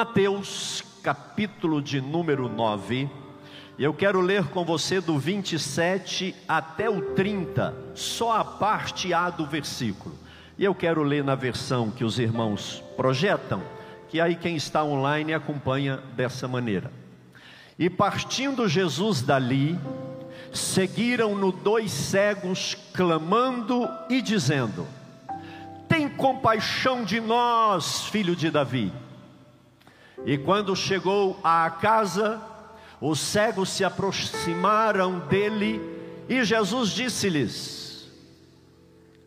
Mateus, capítulo de número 9. E eu quero ler com você do 27 até o 30, só a parte A do versículo. E eu quero ler na versão que os irmãos projetam, que aí quem está online acompanha dessa maneira. E partindo Jesus dali, seguiram-no dois cegos, clamando e dizendo: Tem compaixão de nós, filho de Davi. E quando chegou à casa, os cegos se aproximaram dele e Jesus disse-lhes: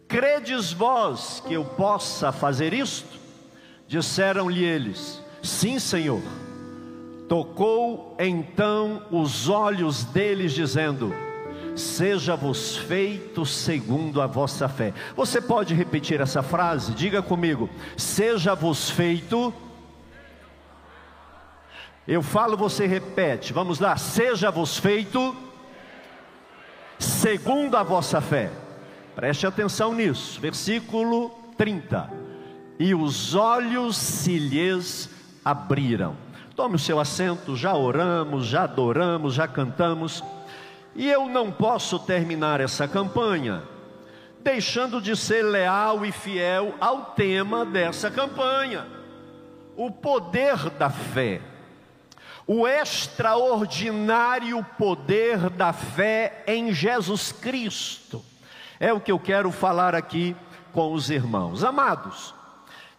Credes vós que eu possa fazer isto? Disseram-lhe eles: Sim, Senhor. Tocou então os olhos deles, dizendo: Seja-vos feito segundo a vossa fé. Você pode repetir essa frase? Diga comigo: Seja-vos feito eu falo, você repete. Vamos lá. Seja-vos feito segundo a vossa fé. Preste atenção nisso. Versículo 30. E os olhos se lhes abriram. Tome o seu assento, já oramos, já adoramos, já cantamos. E eu não posso terminar essa campanha deixando de ser leal e fiel ao tema dessa campanha: o poder da fé o extraordinário poder da fé em Jesus Cristo. É o que eu quero falar aqui com os irmãos. Amados,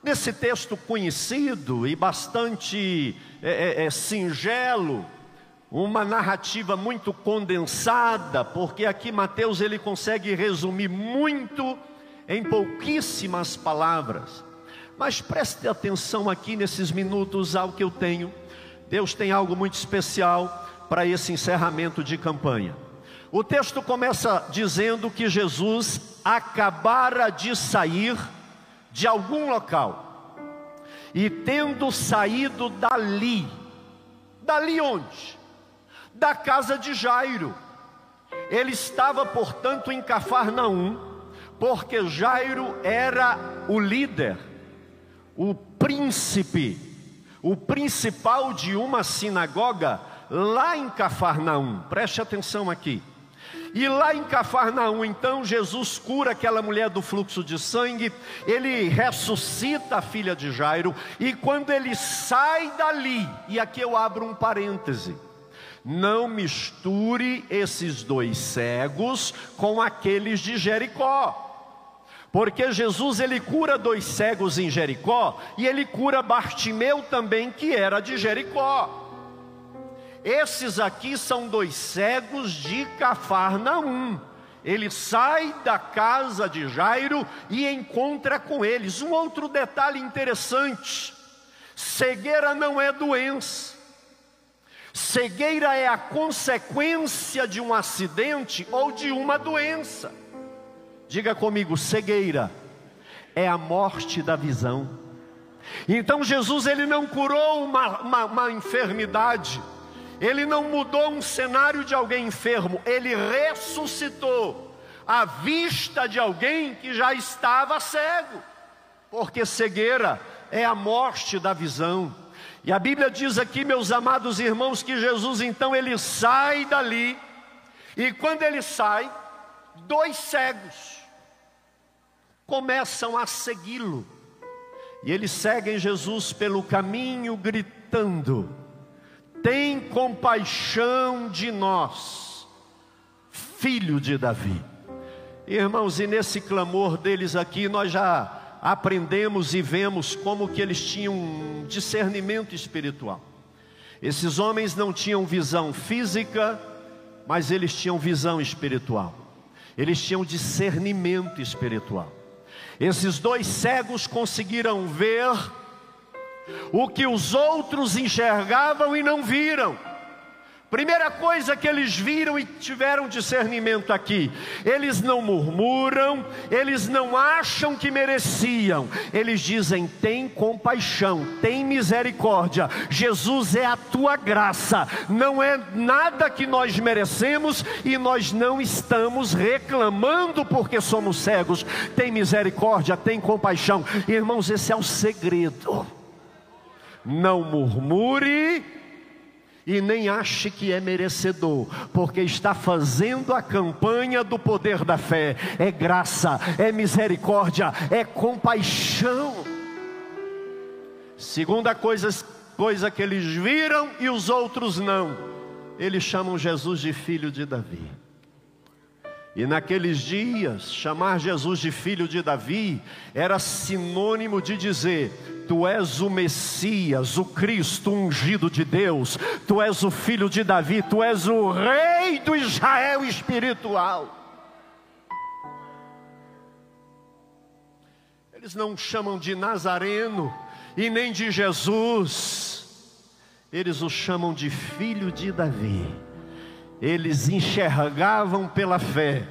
nesse texto conhecido e bastante é, é, é, singelo, uma narrativa muito condensada, porque aqui Mateus ele consegue resumir muito em pouquíssimas palavras. Mas preste atenção aqui nesses minutos ao que eu tenho Deus tem algo muito especial para esse encerramento de campanha. O texto começa dizendo que Jesus acabara de sair de algum local, e tendo saído dali, dali onde? Da casa de Jairo. Ele estava, portanto, em Cafarnaum, porque Jairo era o líder, o príncipe o principal de uma sinagoga lá em Cafarnaum. Preste atenção aqui. E lá em Cafarnaum, então, Jesus cura aquela mulher do fluxo de sangue, ele ressuscita a filha de Jairo, e quando ele sai dali, e aqui eu abro um parêntese, não misture esses dois cegos com aqueles de Jericó. Porque Jesus ele cura dois cegos em Jericó e ele cura Bartimeu também, que era de Jericó. Esses aqui são dois cegos de Cafarnaum. Ele sai da casa de Jairo e encontra com eles. Um outro detalhe interessante: cegueira não é doença. Cegueira é a consequência de um acidente ou de uma doença. Diga comigo, cegueira é a morte da visão. Então Jesus ele não curou uma, uma, uma enfermidade, ele não mudou um cenário de alguém enfermo, ele ressuscitou a vista de alguém que já estava cego, porque cegueira é a morte da visão. E a Bíblia diz aqui, meus amados irmãos, que Jesus então ele sai dali, e quando ele sai, dois cegos começam a segui-lo. E eles seguem Jesus pelo caminho, gritando: Tem compaixão de nós, filho de Davi. Irmãos, e nesse clamor deles aqui, nós já aprendemos e vemos como que eles tinham um discernimento espiritual. Esses homens não tinham visão física, mas eles tinham visão espiritual. Eles tinham discernimento espiritual. Esses dois cegos conseguiram ver o que os outros enxergavam e não viram. Primeira coisa que eles viram e tiveram discernimento aqui: eles não murmuram, eles não acham que mereciam, eles dizem: tem compaixão, tem misericórdia, Jesus é a tua graça, não é nada que nós merecemos e nós não estamos reclamando porque somos cegos, tem misericórdia, tem compaixão, irmãos, esse é o segredo. Não murmure e nem ache que é merecedor, porque está fazendo a campanha do poder da fé. É graça, é misericórdia, é compaixão. Segunda coisa, coisa que eles viram e os outros não, eles chamam Jesus de filho de Davi. E naqueles dias, chamar Jesus de filho de Davi era sinônimo de dizer: Tu és o Messias, o Cristo ungido de Deus, Tu és o filho de Davi, Tu és o rei do Israel espiritual. Eles não chamam de Nazareno e nem de Jesus, eles o chamam de filho de Davi. Eles enxergavam pela fé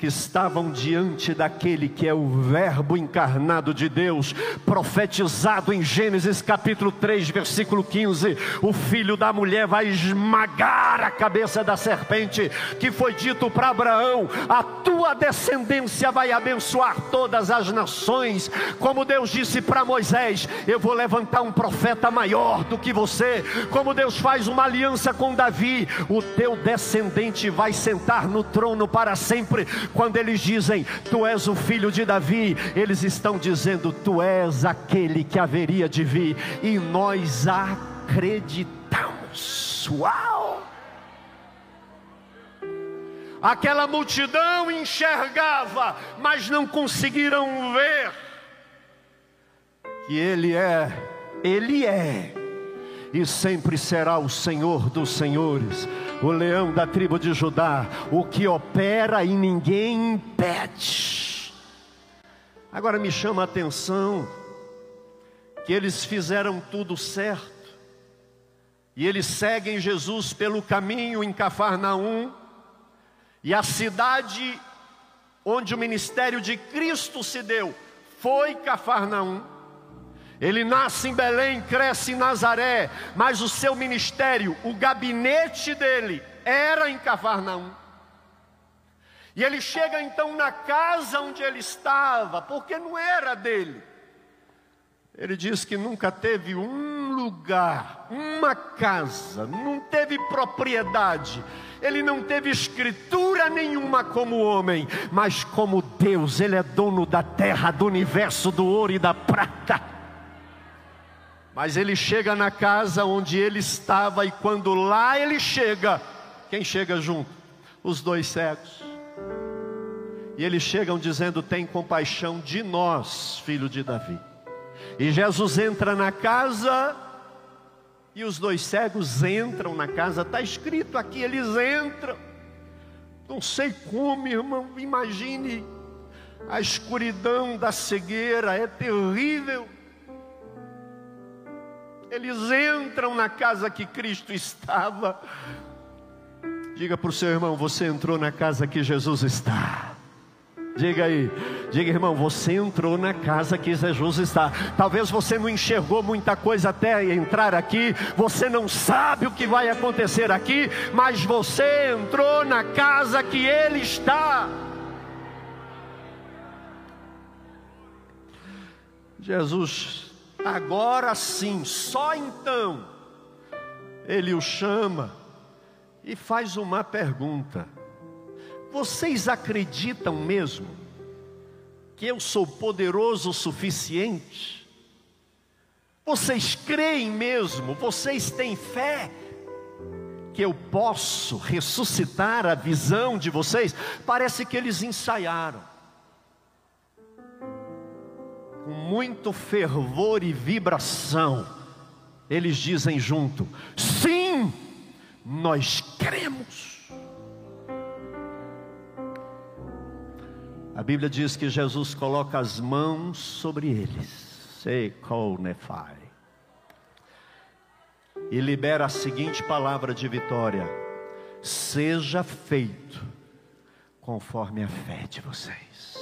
que estavam diante daquele que é o Verbo encarnado de Deus, profetizado em Gênesis capítulo 3, versículo 15: o filho da mulher vai esmagar a cabeça da serpente, que foi dito para Abraão: a tua descendência vai abençoar todas as nações, como Deus disse para Moisés: eu vou levantar um profeta maior do que você, como Deus faz uma aliança com Davi, o teu descendente vai sentar no trono para sempre quando eles dizem, Tu és o filho de Davi, eles estão dizendo, Tu és aquele que haveria de vir, e nós acreditamos. Uau! Aquela multidão enxergava, mas não conseguiram ver que Ele é, Ele é, e sempre será o Senhor dos Senhores o leão da tribo de Judá, o que opera e ninguém impede. Agora me chama a atenção que eles fizeram tudo certo, e eles seguem Jesus pelo caminho em Cafarnaum, e a cidade onde o ministério de Cristo se deu foi Cafarnaum. Ele nasce em Belém, cresce em Nazaré, mas o seu ministério, o gabinete dele, era em Cafarnaum. E ele chega então na casa onde ele estava, porque não era dele. Ele diz que nunca teve um lugar, uma casa, não teve propriedade, ele não teve escritura nenhuma como homem, mas como Deus, ele é dono da terra, do universo, do ouro e da prata. Mas ele chega na casa onde ele estava, e quando lá ele chega, quem chega junto? Os dois cegos. E eles chegam dizendo: Tem compaixão de nós, filho de Davi. E Jesus entra na casa, e os dois cegos entram na casa, está escrito aqui, eles entram. Não sei como, irmão, imagine a escuridão da cegueira, é terrível. Eles entram na casa que Cristo estava. Diga para o seu irmão: Você entrou na casa que Jesus está. Diga aí, diga irmão, você entrou na casa que Jesus está. Talvez você não enxergou muita coisa até entrar aqui, você não sabe o que vai acontecer aqui, mas você entrou na casa que Ele está. Jesus Agora sim, só então, ele o chama e faz uma pergunta: Vocês acreditam mesmo que eu sou poderoso o suficiente? Vocês creem mesmo? Vocês têm fé? Que eu posso ressuscitar a visão de vocês? Parece que eles ensaiaram com muito fervor e vibração, eles dizem junto: sim, nós cremos. A Bíblia diz que Jesus coloca as mãos sobre eles, e libera a seguinte palavra de vitória: seja feito conforme a fé de vocês.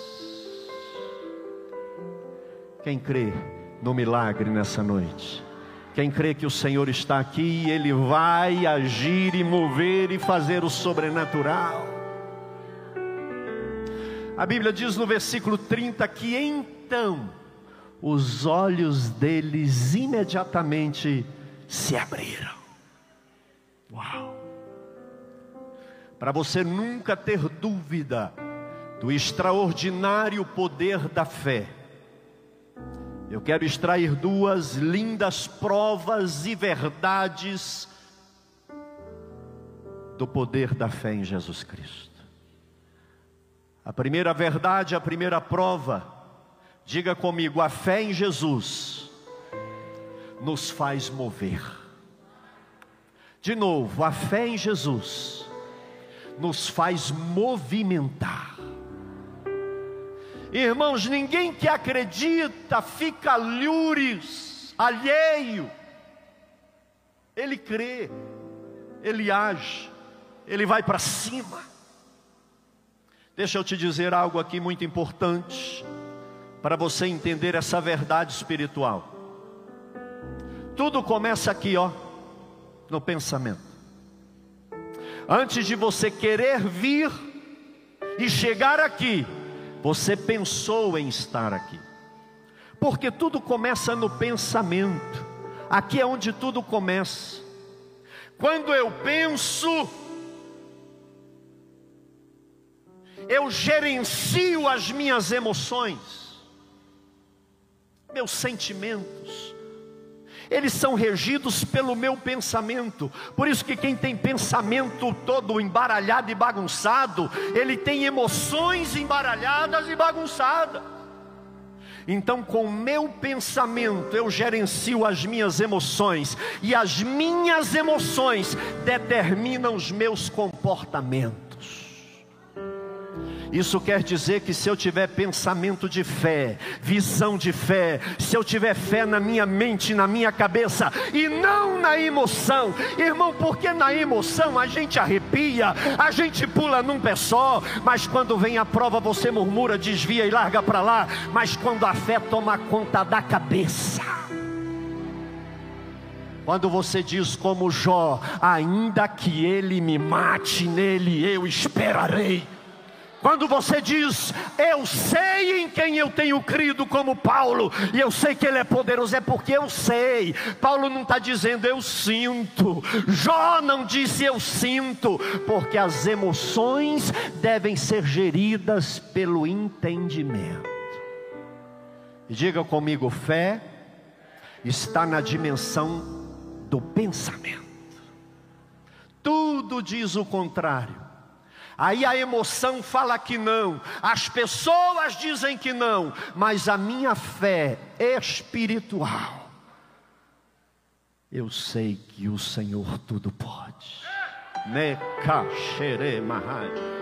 Quem crê no milagre nessa noite? Quem crê que o Senhor está aqui e Ele vai agir e mover e fazer o sobrenatural? A Bíblia diz no versículo 30 que então os olhos deles imediatamente se abriram. Uau! Para você nunca ter dúvida do extraordinário poder da fé, eu quero extrair duas lindas provas e verdades do poder da fé em Jesus Cristo. A primeira verdade, a primeira prova, diga comigo: a fé em Jesus nos faz mover. De novo, a fé em Jesus nos faz movimentar. Irmãos, ninguém que acredita fica lures, alheio. Ele crê, ele age, ele vai para cima. Deixa eu te dizer algo aqui muito importante, para você entender essa verdade espiritual. Tudo começa aqui, ó, no pensamento. Antes de você querer vir e chegar aqui, você pensou em estar aqui. Porque tudo começa no pensamento. Aqui é onde tudo começa. Quando eu penso, eu gerencio as minhas emoções, meus sentimentos, eles são regidos pelo meu pensamento. Por isso que quem tem pensamento todo embaralhado e bagunçado, ele tem emoções embaralhadas e bagunçadas. Então, com o meu pensamento, eu gerencio as minhas emoções, e as minhas emoções determinam os meus comportamentos. Isso quer dizer que se eu tiver pensamento de fé, visão de fé, se eu tiver fé na minha mente, na minha cabeça e não na emoção, irmão, porque na emoção a gente arrepia, a gente pula num pé só, mas quando vem a prova você murmura, desvia e larga para lá, mas quando a fé toma conta da cabeça, quando você diz como Jó, ainda que ele me mate nele, eu esperarei. Quando você diz, eu sei em quem eu tenho crido, como Paulo, e eu sei que ele é poderoso, é porque eu sei. Paulo não está dizendo eu sinto, Jó não disse eu sinto, porque as emoções devem ser geridas pelo entendimento. Diga comigo: fé está na dimensão do pensamento. Tudo diz o contrário. Aí a emoção fala que não, as pessoas dizem que não, mas a minha fé espiritual, eu sei que o Senhor tudo pode.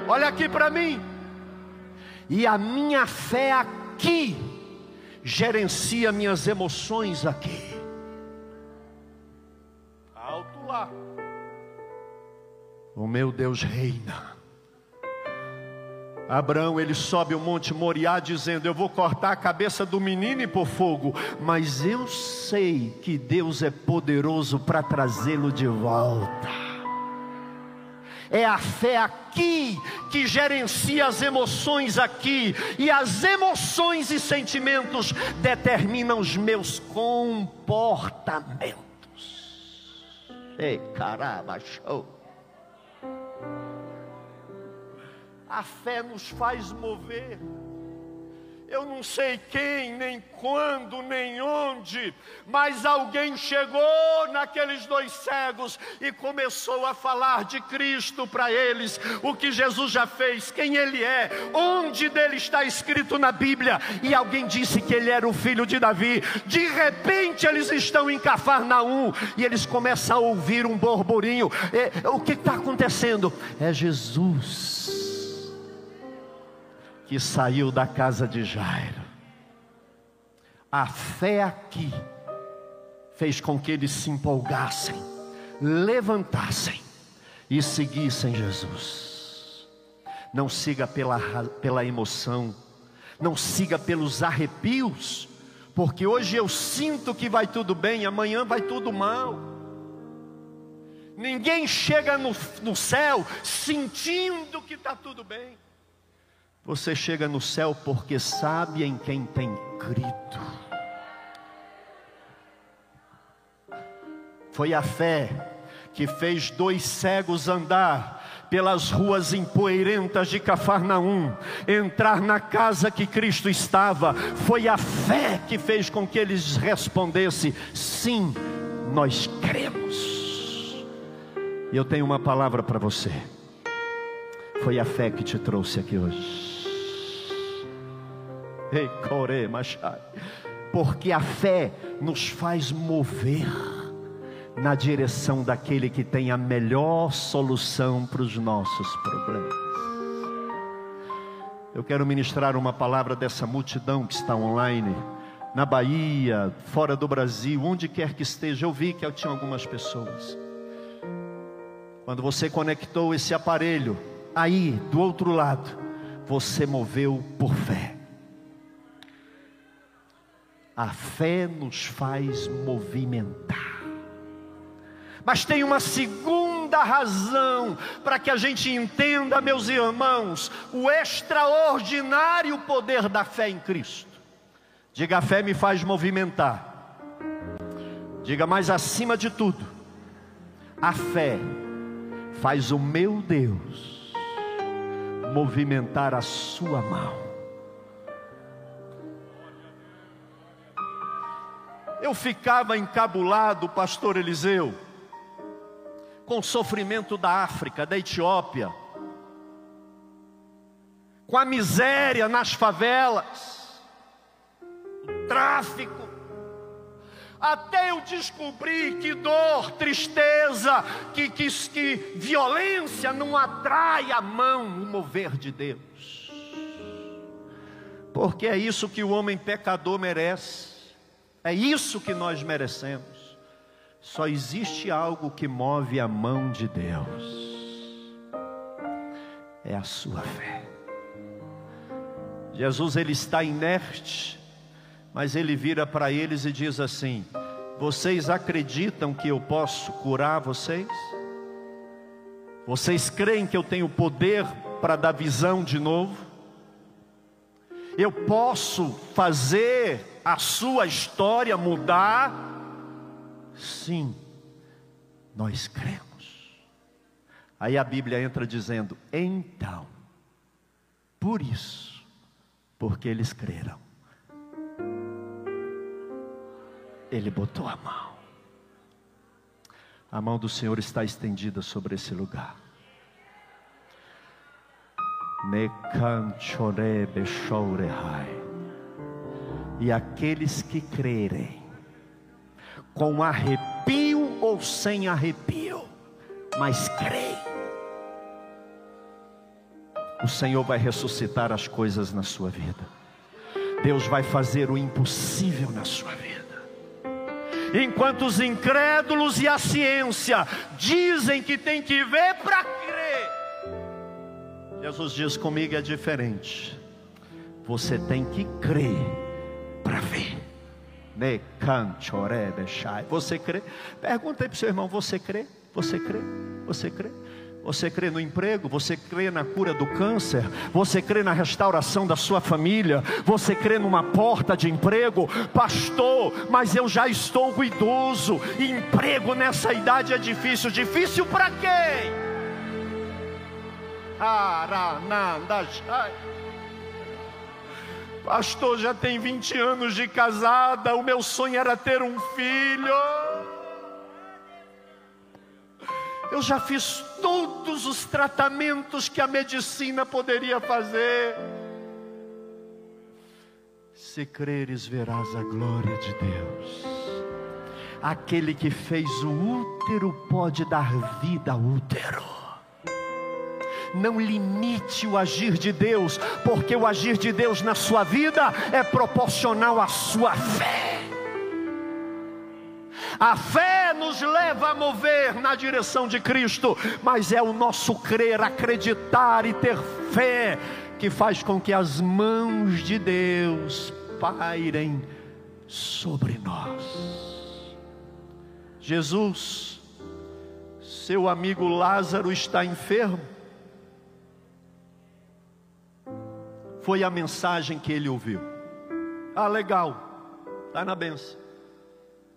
Olha aqui para mim. E a minha fé aqui gerencia minhas emoções aqui. Alto lá. O meu Deus reina. Abraão ele sobe o monte Moriá dizendo: Eu vou cortar a cabeça do menino e por fogo, mas eu sei que Deus é poderoso para trazê-lo de volta. É a fé aqui que gerencia as emoções aqui, e as emoções e sentimentos determinam os meus comportamentos. Ei, caramba, show. A fé nos faz mover. Eu não sei quem, nem quando, nem onde, mas alguém chegou naqueles dois cegos e começou a falar de Cristo para eles, o que Jesus já fez, quem Ele é, onde dele está escrito na Bíblia, e alguém disse que ele era o filho de Davi. De repente eles estão em Cafarnaum e eles começam a ouvir um burburinho. o que está acontecendo? É Jesus que saiu da casa de Jairo. A fé aqui fez com que eles se empolgassem, levantassem e seguissem Jesus. Não siga pela, pela emoção, não siga pelos arrepios, porque hoje eu sinto que vai tudo bem, amanhã vai tudo mal. Ninguém chega no, no céu sentindo que está tudo bem. Você chega no céu porque sabe em quem tem crido. Foi a fé que fez dois cegos andar pelas ruas empoeirentas de Cafarnaum, entrar na casa que Cristo estava. Foi a fé que fez com que eles respondessem: sim, nós cremos. E eu tenho uma palavra para você. Foi a fé que te trouxe aqui hoje. Porque a fé nos faz mover na direção daquele que tem a melhor solução para os nossos problemas. Eu quero ministrar uma palavra dessa multidão que está online, na Bahia, fora do Brasil, onde quer que esteja. Eu vi que eu tinha algumas pessoas. Quando você conectou esse aparelho, aí do outro lado, você moveu por fé. A fé nos faz movimentar. Mas tem uma segunda razão para que a gente entenda, meus irmãos, o extraordinário poder da fé em Cristo. Diga, a fé me faz movimentar. Diga, mais acima de tudo, a fé faz o meu Deus movimentar a sua mão. Eu ficava encabulado, pastor Eliseu, com o sofrimento da África, da Etiópia, com a miséria nas favelas, o tráfico, até eu descobri que dor, tristeza, que, que, que violência não atrai a mão, o mover de Deus, porque é isso que o homem pecador merece, é isso que nós merecemos. Só existe algo que move a mão de Deus. É a sua fé. Jesus ele está inerte, mas ele vira para eles e diz assim: Vocês acreditam que eu posso curar vocês? Vocês creem que eu tenho poder para dar visão de novo? Eu posso fazer a sua história mudar? Sim, nós cremos. Aí a Bíblia entra dizendo: então, por isso, porque eles creram, Ele botou a mão. A mão do Senhor está estendida sobre esse lugar. E aqueles que crerem, com arrepio ou sem arrepio, mas creem. O Senhor vai ressuscitar as coisas na sua vida. Deus vai fazer o impossível na sua vida. Enquanto os incrédulos e a ciência dizem que tem que ver para crer, Jesus diz comigo é diferente. Você tem que crer para ver. Você crê? Pergunta aí para o seu irmão: você crê? Você crê? Você crê? Você crê no emprego? Você crê na cura do câncer? Você crê na restauração da sua família? Você crê numa porta de emprego? Pastor, mas eu já estou idoso. Emprego nessa idade é difícil. Difícil para quem? Pastor, já tem 20 anos de casada, o meu sonho era ter um filho. Eu já fiz todos os tratamentos que a medicina poderia fazer. Se creres, verás a glória de Deus. Aquele que fez o útero pode dar vida ao útero. Não limite o agir de Deus, porque o agir de Deus na sua vida é proporcional à sua fé. A fé nos leva a mover na direção de Cristo, mas é o nosso crer, acreditar e ter fé que faz com que as mãos de Deus pairem sobre nós. Jesus, seu amigo Lázaro está enfermo. Foi a mensagem que ele ouviu. Ah, legal, está na benção.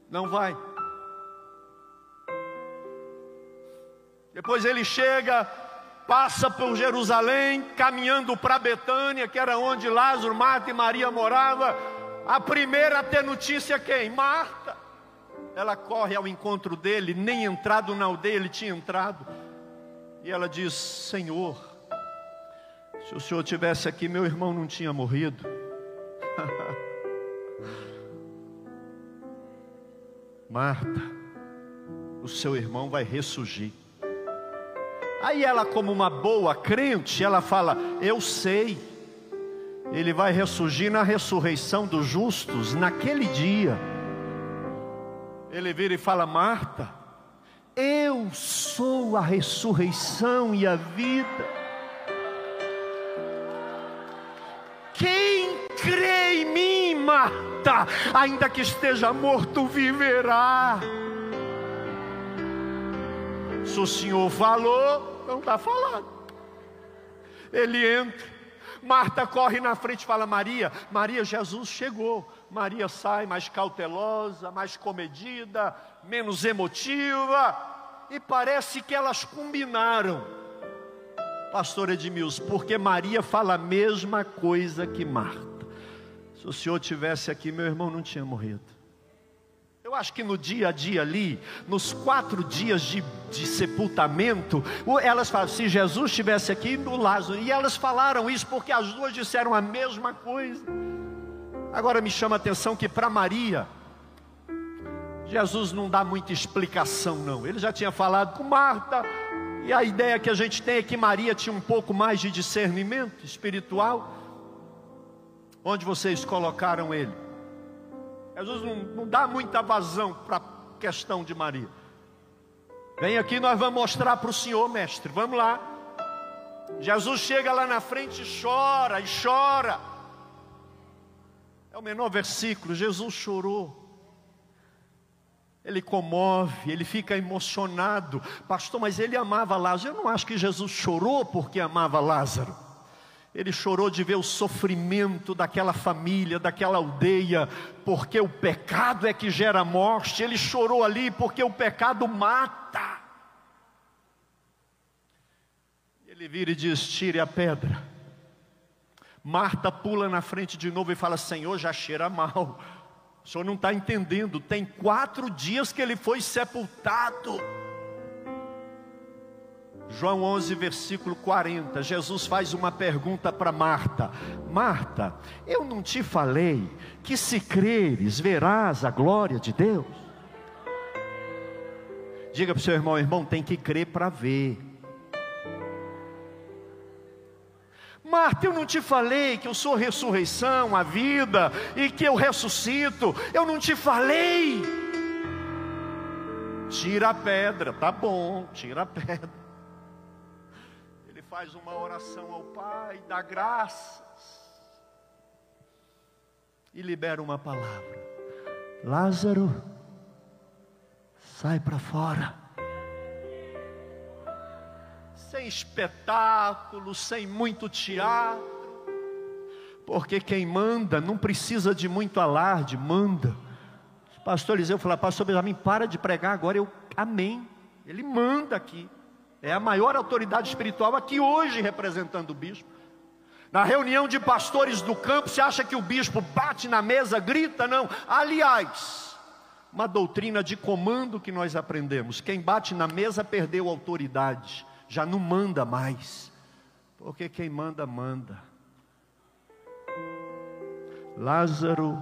Não vai. Depois ele chega, passa por Jerusalém, caminhando para Betânia, que era onde Lázaro, Marta e Maria moravam. A primeira a ter notícia quem? Marta. Ela corre ao encontro dele, nem entrado na aldeia ele tinha entrado. E ela diz: Senhor, se o senhor tivesse aqui, meu irmão não tinha morrido. Marta, o seu irmão vai ressurgir. Aí ela, como uma boa crente, ela fala: Eu sei, ele vai ressurgir na ressurreição dos justos, naquele dia. Ele vira e fala: Marta, eu sou a ressurreição e a vida. Marta, ainda que esteja morto, viverá. Se o Senhor falou, não está falando. Ele entra, Marta corre na frente e fala: Maria, Maria, Jesus chegou. Maria sai mais cautelosa, mais comedida, menos emotiva, e parece que elas combinaram, Pastor Edmilson, porque Maria fala a mesma coisa que Marta. Se o senhor tivesse aqui, meu irmão não tinha morrido. Eu acho que no dia a dia ali, nos quatro dias de, de sepultamento, elas falam: se Jesus estivesse aqui no Lázaro, e elas falaram isso porque as duas disseram a mesma coisa. Agora me chama a atenção que para Maria, Jesus não dá muita explicação, não. Ele já tinha falado com Marta, e a ideia que a gente tem é que Maria tinha um pouco mais de discernimento espiritual. Onde vocês colocaram ele? Jesus não, não dá muita vazão para a questão de Maria. Vem aqui, nós vamos mostrar para o Senhor, mestre. Vamos lá. Jesus chega lá na frente e chora, e chora. É o menor versículo. Jesus chorou. Ele comove, ele fica emocionado. Pastor, mas ele amava Lázaro. Eu não acho que Jesus chorou porque amava Lázaro. Ele chorou de ver o sofrimento daquela família, daquela aldeia, porque o pecado é que gera morte. Ele chorou ali porque o pecado mata. Ele vira e diz: Tire a pedra. Marta pula na frente de novo e fala: Senhor, já cheira mal. O senhor não está entendendo. Tem quatro dias que ele foi sepultado. João 11, versículo 40, Jesus faz uma pergunta para Marta: Marta, eu não te falei que se creres verás a glória de Deus? Diga para o seu irmão: irmão, tem que crer para ver. Marta, eu não te falei que eu sou ressurreição, a vida, e que eu ressuscito, eu não te falei. Tira a pedra, tá bom, tira a pedra faz uma oração ao Pai, dá graças e libera uma palavra: Lázaro, sai para fora. Sem espetáculo, sem muito teatro, porque quem manda não precisa de muito alarde, manda. Pastor Eliseu falou: Pastor Benjamin, para de pregar agora. Eu, amém. Ele manda aqui. É a maior autoridade espiritual aqui hoje representando o bispo. Na reunião de pastores do campo, você acha que o bispo bate na mesa, grita? Não. Aliás, uma doutrina de comando que nós aprendemos: quem bate na mesa perdeu autoridade, já não manda mais, porque quem manda, manda. Lázaro,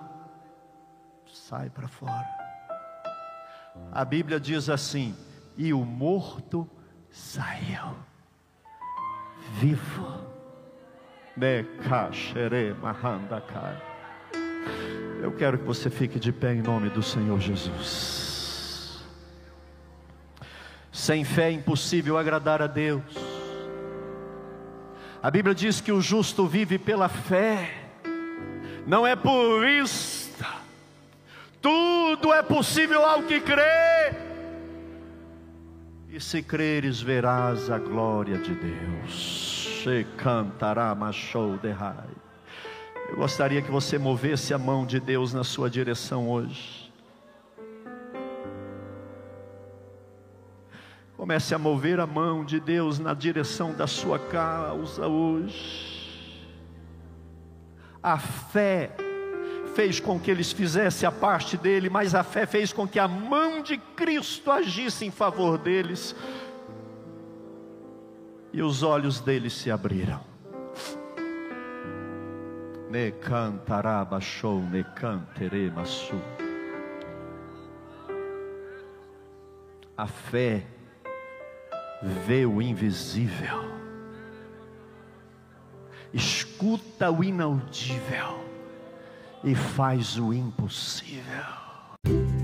sai para fora. A Bíblia diz assim: e o morto saiu vivo. Eu quero que você fique de pé em nome do Senhor Jesus. Sem fé é impossível agradar a Deus. A Bíblia diz que o justo vive pela fé, não é por vista. Tudo é possível ao que crê. E se creres, verás a glória de Deus. Se cantará machou de. Eu gostaria que você movesse a mão de Deus na sua direção hoje. Comece a mover a mão de Deus na direção da sua causa hoje. A fé fez com que eles fizessem a parte dele, mas a fé fez com que a mão de Cristo agisse em favor deles. E os olhos deles se abriram. A fé vê o invisível, escuta o inaudível e faz o impossível.